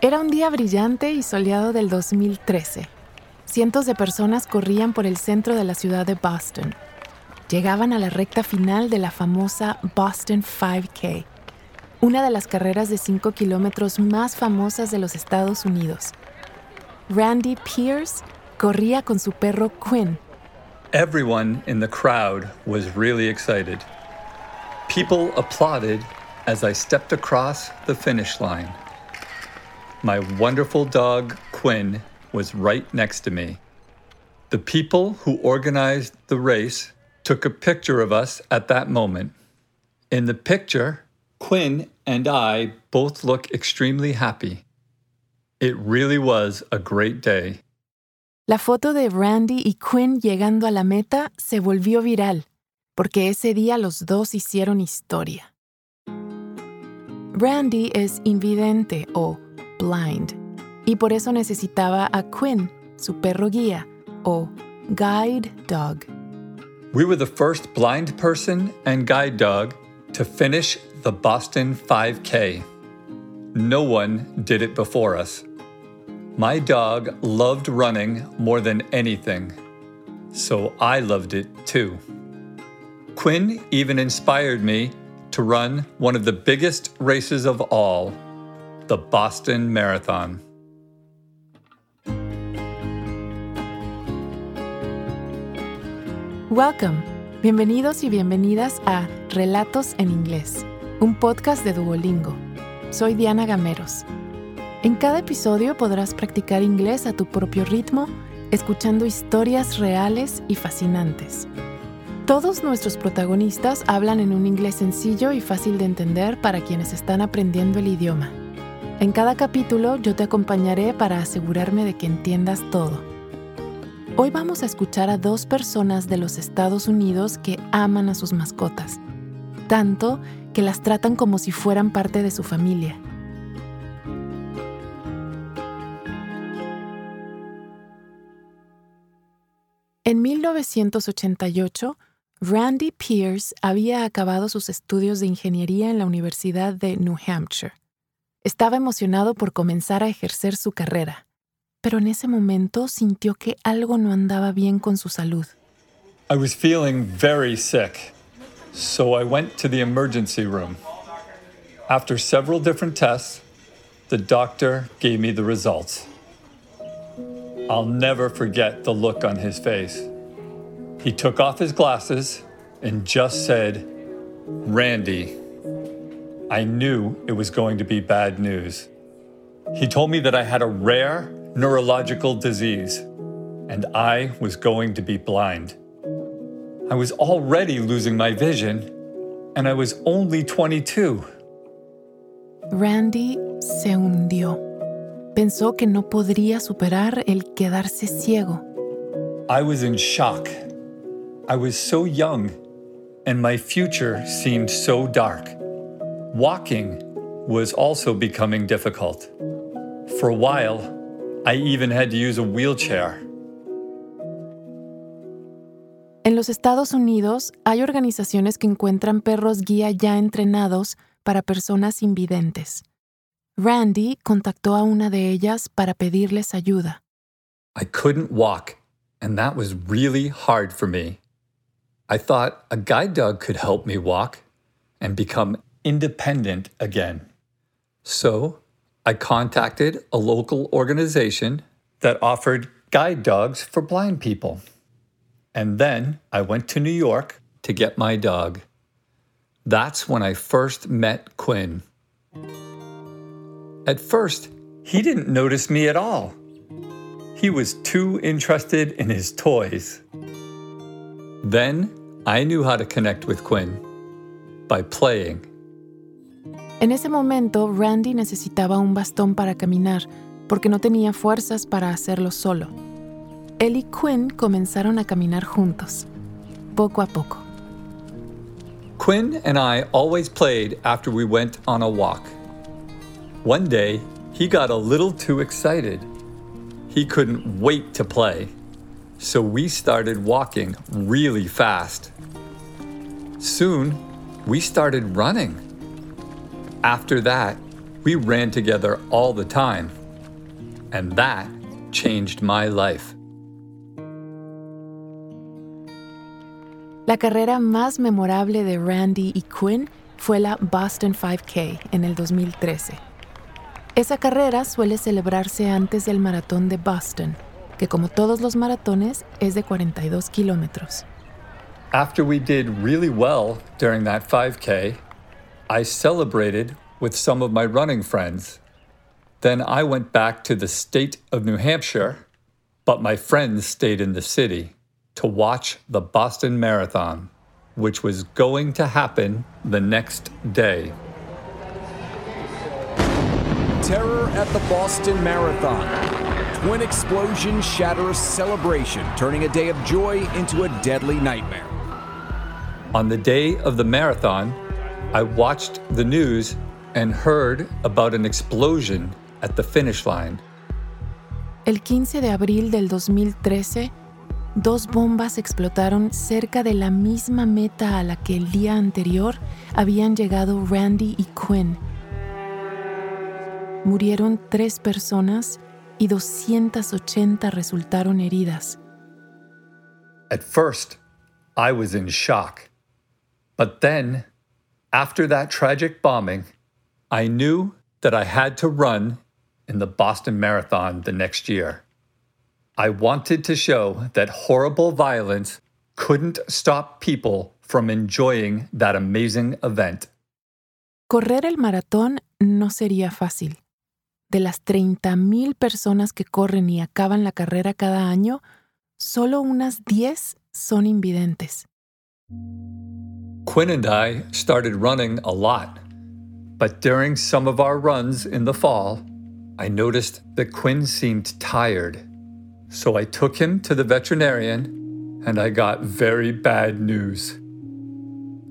Era un día brillante y soleado del 2013. Cientos de personas corrían por el centro de la ciudad de Boston. Llegaban a la recta final de la famosa Boston 5K, una de las carreras de 5 kilómetros más famosas de los Estados Unidos. Randy Pierce corría con su perro Quinn. Everyone in the crowd was really excited. People applauded as I stepped across the finish line. My wonderful dog, Quinn, was right next to me. The people who organized the race took a picture of us at that moment. In the picture, Quinn and I both look extremely happy. It really was a great day. La foto de Randy y Quinn llegando a la meta se volvió viral, porque ese día los dos hicieron historia. Randy es invidente o blind, y por eso necesitaba a Quinn, su perro guía, o guide dog. We were the first blind person and guide dog to finish the Boston 5K. No one did it before us. My dog loved running more than anything, so I loved it too. Quinn even inspired me to run one of the biggest races of all, the Boston Marathon. Welcome. Bienvenidos y bienvenidas a Relatos en Inglés, un podcast de Duolingo. Soy Diana Gameros. En cada episodio podrás practicar inglés a tu propio ritmo, escuchando historias reales y fascinantes. Todos nuestros protagonistas hablan en un inglés sencillo y fácil de entender para quienes están aprendiendo el idioma. En cada capítulo yo te acompañaré para asegurarme de que entiendas todo. Hoy vamos a escuchar a dos personas de los Estados Unidos que aman a sus mascotas, tanto que las tratan como si fueran parte de su familia. En 1988, Randy Pierce había acabado sus estudios de ingeniería en la Universidad de New Hampshire. Estaba emocionado por comenzar a ejercer su carrera pero en ese momento sintió que algo no andaba bien con su salud. I was feeling very sick, so I went to the emergency room. After several different tests, the doctor gave me the results. I'll never forget the look on his face. He took off his glasses and just said, Randy. I knew it was going to be bad news. He told me that I had a rare neurological disease, and I was going to be blind. I was already losing my vision, and I was only 22. Randy se hundió. Pensó que no podría superar el quedarse ciego. I was in shock. I was so young, and my future seemed so dark. Walking was also becoming difficult. For a while, I even had to use a wheelchair. En los Estados Unidos hay organizaciones que encuentran perros guía ya entrenados para personas invidentes. Randy contactó a una de ellas para pedirles ayuda. I couldn't walk, and that was really hard for me. I thought a guide dog could help me walk and become independent again. So I contacted a local organization that offered guide dogs for blind people. And then I went to New York to get my dog. That's when I first met Quinn. At first, he didn't notice me at all. He was too interested in his toys. Then I knew how to connect with Quinn by playing En ese momento, Randy necesitaba un bastón para caminar porque no tenía fuerzas para hacerlo solo. Él y Quinn comenzaron a caminar juntos, poco a poco. Quinn and I always played after we went on a walk. One day, he got a little too excited. He couldn't wait to play, so we started walking really fast. Soon, we started running. After that, We ran together all the time, and that changed my life. La carrera más memorable de Randy y Quinn fue la Boston 5K en el 2013. Esa carrera suele celebrarse antes del maratón de Boston, que como todos los maratones es de 42 kilómetros. After we did really well during that 5K, I celebrated with some of my running friends. Then I went back to the state of New Hampshire, but my friends stayed in the city to watch the Boston Marathon, which was going to happen the next day. Terror at the Boston Marathon. Twin explosions shatter a celebration, turning a day of joy into a deadly nightmare. On the day of the marathon, I watched the news and heard about an explosion at the finish line. El 15 de abril del 2013, dos bombas explotaron cerca de la misma meta a la que el día anterior habían llegado Randy y Quinn. Murieron tres personas y 280 resultaron heridas. At first, I was in shock. But then, after that tragic bombing, I knew that I had to run in the Boston Marathon the next year. I wanted to show that horrible violence couldn't stop people from enjoying that amazing event. Correr el maratón no sería fácil. De las 30.000 personas que corren y acaban la carrera cada año, solo unas 10 son invidentes. Quinn and I started running a lot, but during some of our runs in the fall, I noticed that Quinn seemed tired. So I took him to the veterinarian and I got very bad news.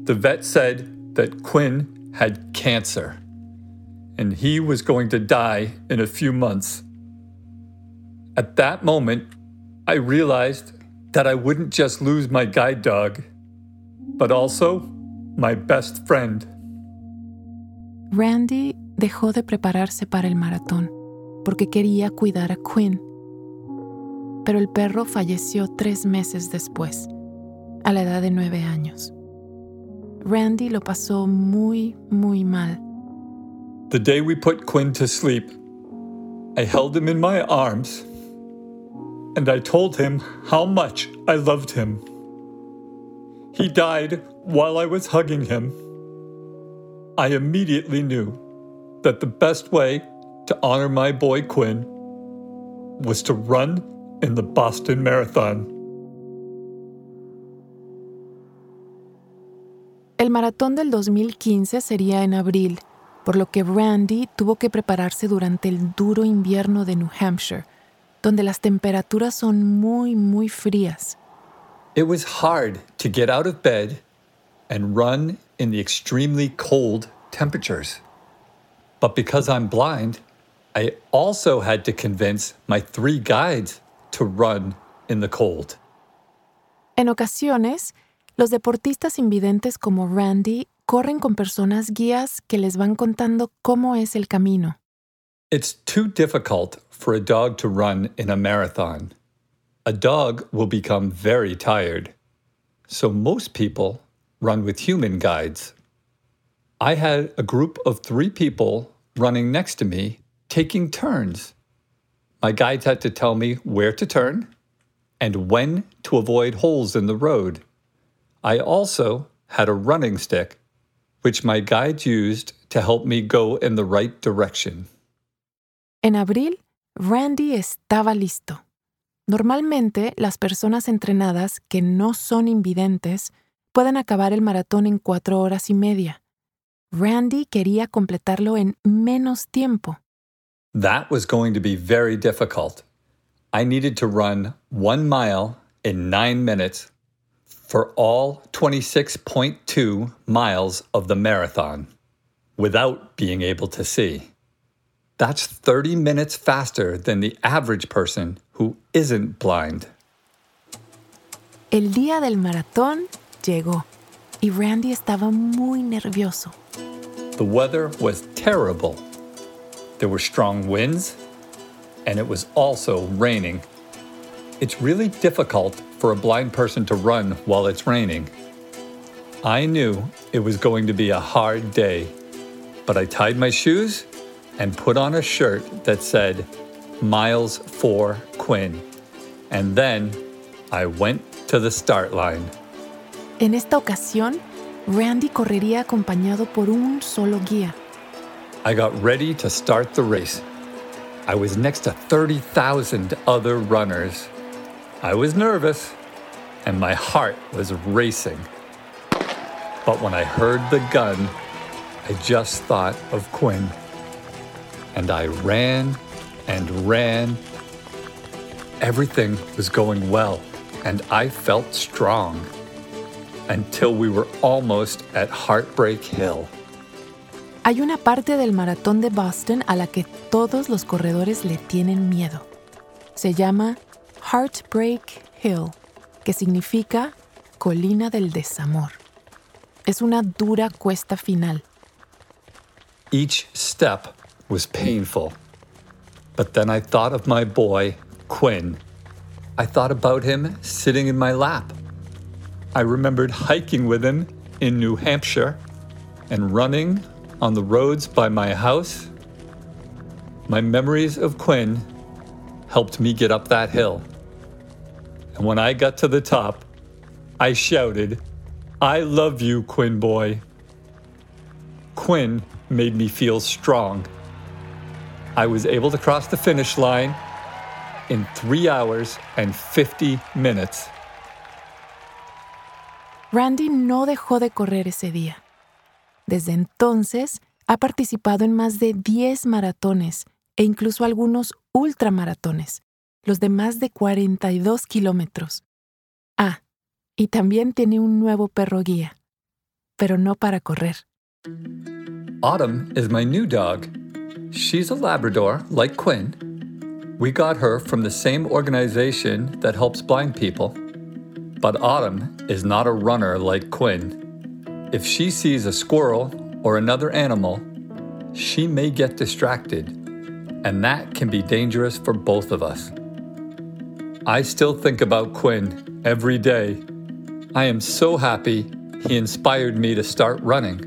The vet said that Quinn had cancer and he was going to die in a few months. At that moment, I realized that I wouldn't just lose my guide dog, but also my best friend. Randy dejó de prepararse para el maratón porque quería cuidar a Quinn. Pero el perro falleció tres meses después, a la edad de nueve años. Randy lo pasó muy, muy mal. The day we put Quinn to sleep, I held him in my arms and I told him how much I loved him. He died while I was hugging him. I immediately knew that the best way to honor my boy Quinn was to run in the Boston Marathon. El maratón del 2015 sería en abril, por lo que Randy tuvo que prepararse durante el duro invierno de New Hampshire, donde las temperaturas son muy, muy frías. It was hard to get out of bed and run in the extremely cold temperatures. But because I'm blind, I also had to convince my three guides to run in the cold. En ocasiones, los deportistas invidentes como Randy corren con personas guías que les van contando cómo es el camino. It's too difficult for a dog to run in a marathon. A dog will become very tired. So most people run with human guides. I had a group of three people running next to me taking turns. My guides had to tell me where to turn and when to avoid holes in the road. I also had a running stick, which my guides used to help me go in the right direction. En abril, Randy estaba listo. Normalmente, las personas entrenadas que no son invidentes pueden acabar el maratón en cuatro horas y media. Randy quería completarlo en menos tiempo. That was going to be very difficult. I needed to run one mile in nine minutes for all 26.2 miles of the marathon without being able to see. That's 30 minutes faster than the average person who isn't blind. El día del maratón llegó y Randy estaba muy nervioso. The weather was terrible. There were strong winds, and it was also raining. It's really difficult for a blind person to run while it's raining. I knew it was going to be a hard day, but I tied my shoes and put on a shirt that said Miles for Quinn. And then I went to the start line. En esta ocasión, Randy correría acompañado por un solo guía. I got ready to start the race. I was next to 30,000 other runners. I was nervous and my heart was racing. But when I heard the gun, I just thought of Quinn. And I ran and ran. Everything was going well, and I felt strong until we were almost at Heartbreak Hill. Hay una parte del maratón de Boston a la que todos los corredores le tienen miedo. Se llama Heartbreak Hill, que significa colina del desamor. Es una dura cuesta final. Each step was painful. But then I thought of my boy, Quinn. I thought about him sitting in my lap. I remembered hiking with him in New Hampshire and running on the roads by my house. My memories of Quinn helped me get up that hill. And when I got to the top, I shouted, I love you, Quinn boy. Quinn made me feel strong. I was able to cross the finish line in three hours and 50 minutes. Randy no dejó de correr ese día. Desde entonces ha participado en más de 10 maratones e incluso algunos ultramaratones, los de más de 42 kilómetros. Ah, y también tiene un nuevo perro guía, pero no para correr. Autumn is my new dog. She's a Labrador, like Quinn. We got her from the same organization that helps blind people. But Autumn is not a runner like Quinn. If she sees a squirrel or another animal, she may get distracted, and that can be dangerous for both of us. I still think about Quinn every day. I am so happy he inspired me to start running.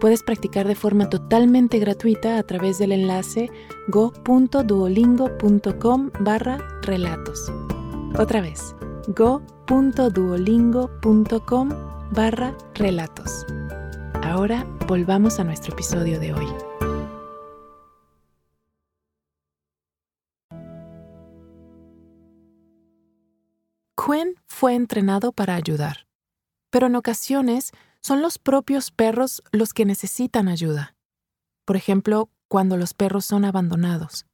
puedes practicar de forma totalmente gratuita a través del enlace go.duolingo.com barra relatos. Otra vez, go.duolingo.com barra relatos. Ahora volvamos a nuestro episodio de hoy. Quinn fue entrenado para ayudar, pero en ocasiones son los propios perros los que necesitan ayuda. Por ejemplo, cuando los perros son abandonados.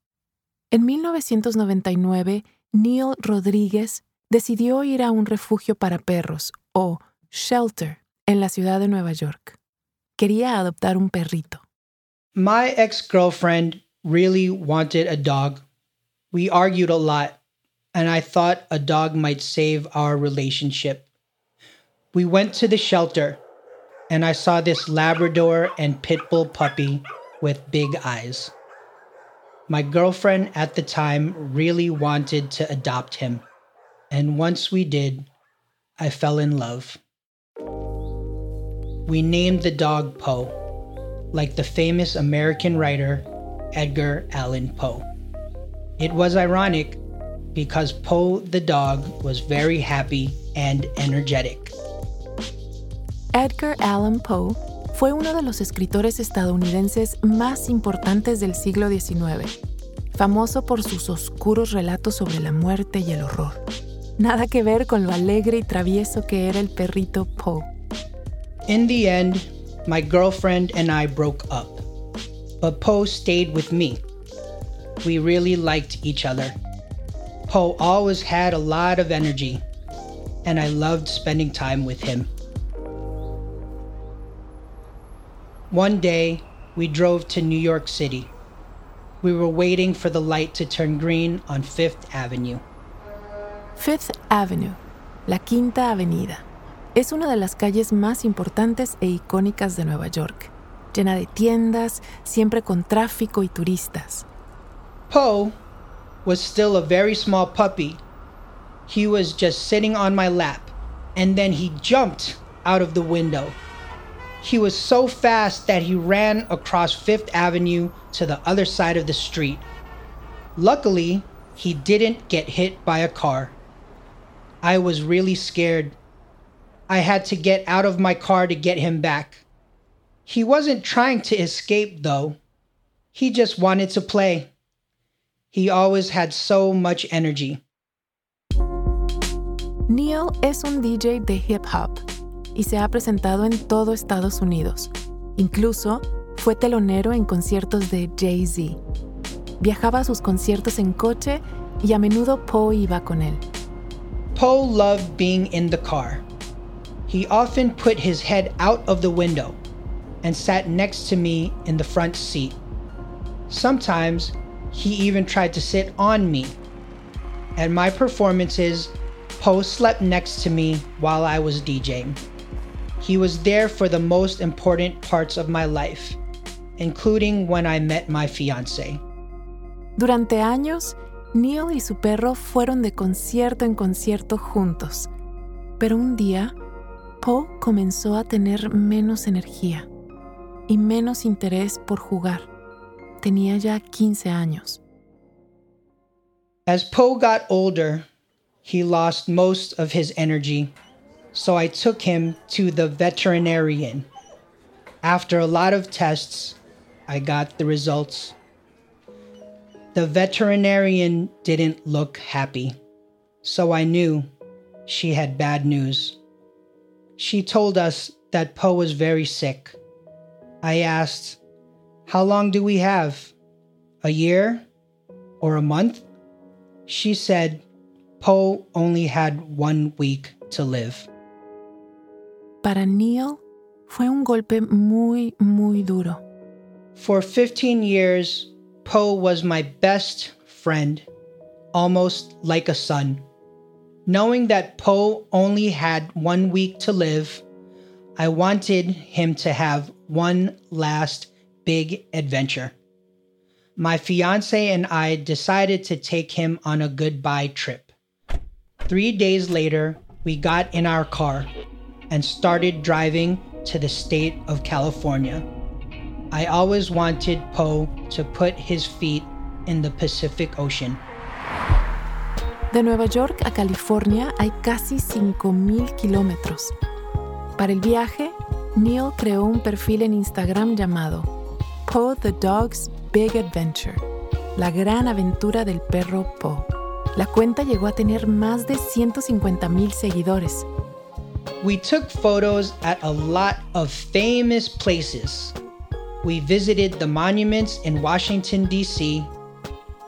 En 1999, Neil Rodríguez decidió ir a un refugio para perros, o shelter, en la ciudad de Nueva York. Quería adoptar un perrito. My ex girlfriend really wanted a dog. We argued a lot, and I thought a dog might save our relationship. We went to the shelter, and I saw this Labrador and Pitbull puppy with big eyes. My girlfriend at the time really wanted to adopt him, and once we did, I fell in love. We named the dog Poe, like the famous American writer Edgar Allan Poe. It was ironic because Poe the dog was very happy and energetic. Edgar Allan Poe fue uno de los escritores estadounidenses más importantes del siglo XIX, famoso por sus oscuros relatos sobre la muerte y el horror. Nada que ver con lo alegre y travieso que era el perrito Poe. In the end, my girlfriend and I broke up, but Poe stayed with me. We really liked each other. Poe always had a lot of energy, and I loved spending time with him. One day, we drove to New York City. We were waiting for the light to turn green on Fifth Avenue. Fifth Avenue, la Quinta Avenida, es una de las calles más importantes e icónicas de Nueva York, llena de tiendas, siempre con tráfico y turistas. Poe was still a very small puppy. He was just sitting on my lap, and then he jumped out of the window. He was so fast that he ran across Fifth Avenue to the other side of the street. Luckily, he didn't get hit by a car. I was really scared. I had to get out of my car to get him back. He wasn't trying to escape, though. He just wanted to play. He always had so much energy. Neil es un DJ de hip hop y se ha presentado en todo Estados Unidos. Incluso fue telonero en conciertos de Jay-Z. Viajaba a sus conciertos en coche y a menudo Poe iba con él. Poe loved being in the car. He often put his head out of the window and sat next to me in the front seat. Sometimes he even tried to sit on me. At my performances, Poe slept next to me while I was DJing. He was there for the most important parts of my life, including when I met my fiance. Durante años, Neil y su perro fueron de concierto en concierto juntos. Pero un día, Poe comenzó a tener menos energía y menos interés por jugar. Tenía ya 15 años. As Poe got older, he lost most of his energy, so I took him to the veterinarian. After a lot of tests, I got the results. The veterinarian didn't look happy, so I knew she had bad news. She told us that Poe was very sick. I asked, How long do we have? A year? Or a month? She said Poe only had one week to live. Para Neil fue un golpe muy, muy duro. For 15 years, Poe was my best friend, almost like a son. Knowing that Poe only had one week to live, I wanted him to have one last big adventure. My fiance and I decided to take him on a goodbye trip. Three days later, we got in our car and started driving to the state of California. I always wanted Poe to put his feet in the Pacific Ocean. De Nueva York a California hay casi 5.000 kilómetros. Para el viaje, Neil creó un perfil en Instagram llamado Poe the Dog's Big Adventure, la gran aventura del perro Poe. La cuenta llegó a tener más de 150.000 seguidores. We took photos at a lot of famous places. We visited the monuments in Washington, D.C.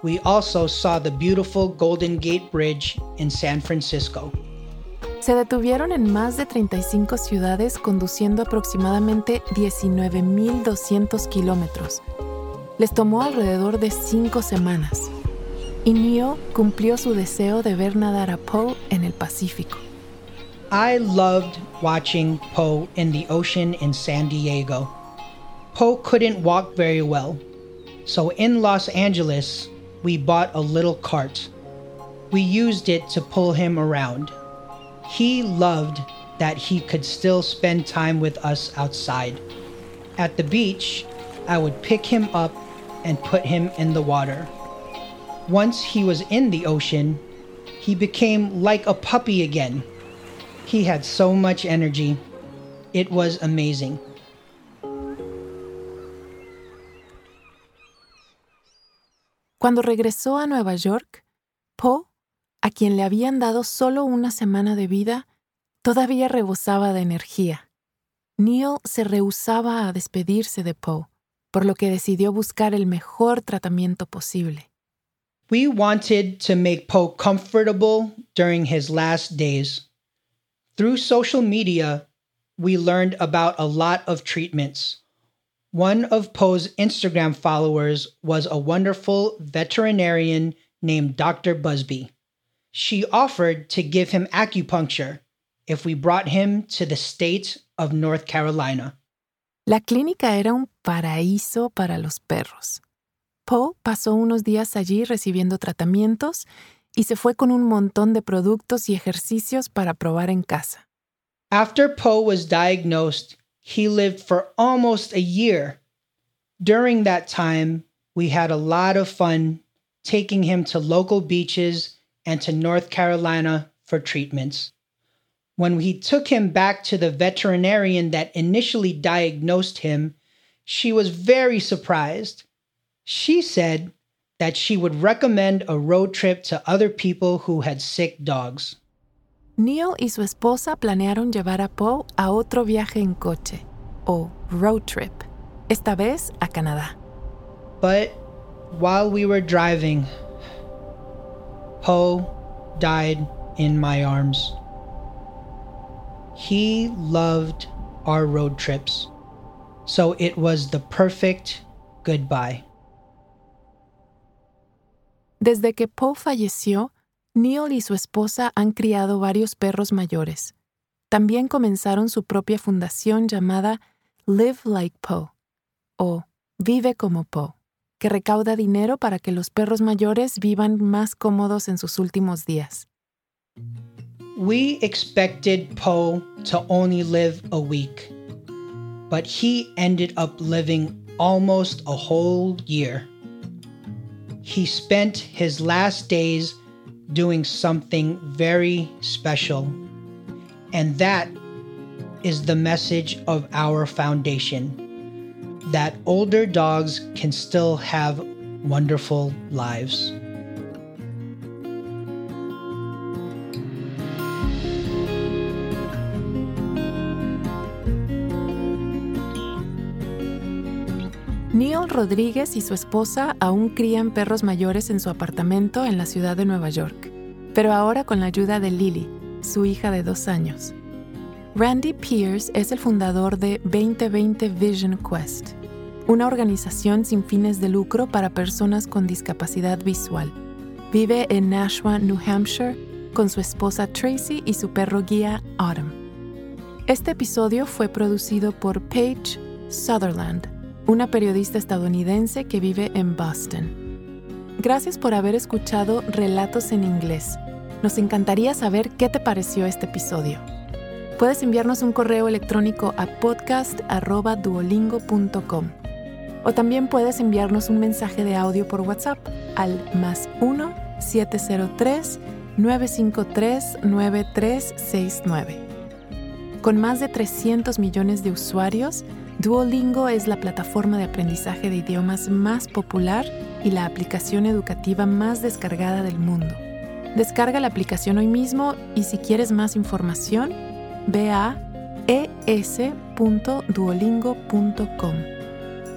We also saw the beautiful Golden Gate Bridge in San Francisco. Se detuvieron en más de 35 ciudades conduciendo aproximadamente 19.200 kilómetros. Les tomó alrededor de cinco semanas. Y Neil cumplió su deseo de ver nadar a Poe en el Pacífico. I loved watching Poe in the ocean in San Diego. Poe couldn't walk very well, so in Los Angeles, we bought a little cart. We used it to pull him around. He loved that he could still spend time with us outside. At the beach, I would pick him up and put him in the water. Once he was in the ocean, he became like a puppy again. He had so much energy. It was amazing. Cuando regresó a Nueva York, Poe, a quien le habían dado solo una semana de vida, todavía rebosaba de energía. Neil se rehusaba a despedirse de Poe, por lo que decidió buscar el mejor tratamiento posible. We wanted to make Poe comfortable during his last days. Through social media, we learned about a lot of treatments. One of Poe's Instagram followers was a wonderful veterinarian named Dr. Busby. She offered to give him acupuncture if we brought him to the state of North Carolina. La clínica era un paraíso para los perros. Poe pasó unos días allí recibiendo tratamientos y se fue con un montón de productos y ejercicios para probar en casa. After Poe was diagnosed, he lived for almost a year. During that time, we had a lot of fun taking him to local beaches and to North Carolina for treatments. When we took him back to the veterinarian that initially diagnosed him, she was very surprised. She said that she would recommend a road trip to other people who had sick dogs. Neil y su esposa planearon llevar a Poe a otro viaje en coche, o road trip, esta vez a Canadá. But while we were driving, Poe died in my arms. He loved our road trips, so it was the perfect goodbye. Desde que Poe falleció, Neil y su esposa han criado varios perros mayores. También comenzaron su propia fundación llamada Live Like Poe o Vive como Poe, que recauda dinero para que los perros mayores vivan más cómodos en sus últimos días. We expected Poe to only live a week, but he ended up living almost a whole year. He spent his last days doing something very special. And that is the message of our foundation that older dogs can still have wonderful lives. Rodríguez y su esposa aún crían perros mayores en su apartamento en la ciudad de Nueva York, pero ahora con la ayuda de Lily, su hija de dos años. Randy Pierce es el fundador de 2020 Vision Quest, una organización sin fines de lucro para personas con discapacidad visual. Vive en Nashua, New Hampshire, con su esposa Tracy y su perro guía Autumn. Este episodio fue producido por Paige Sutherland una periodista estadounidense que vive en Boston. Gracias por haber escuchado Relatos en Inglés. Nos encantaría saber qué te pareció este episodio. Puedes enviarnos un correo electrónico a podcast.duolingo.com o también puedes enviarnos un mensaje de audio por WhatsApp al más 1-703-953-9369. Con más de 300 millones de usuarios, Duolingo es la plataforma de aprendizaje de idiomas más popular y la aplicación educativa más descargada del mundo. Descarga la aplicación hoy mismo y si quieres más información, ve a es.duolingo.com.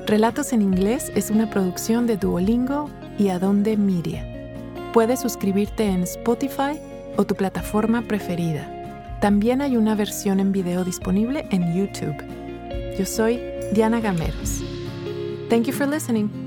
Relatos en inglés es una producción de Duolingo y Adonde Media. Puedes suscribirte en Spotify o tu plataforma preferida. También hay una versión en video disponible en YouTube. Yo soy Diana Gameros. Thank you for listening.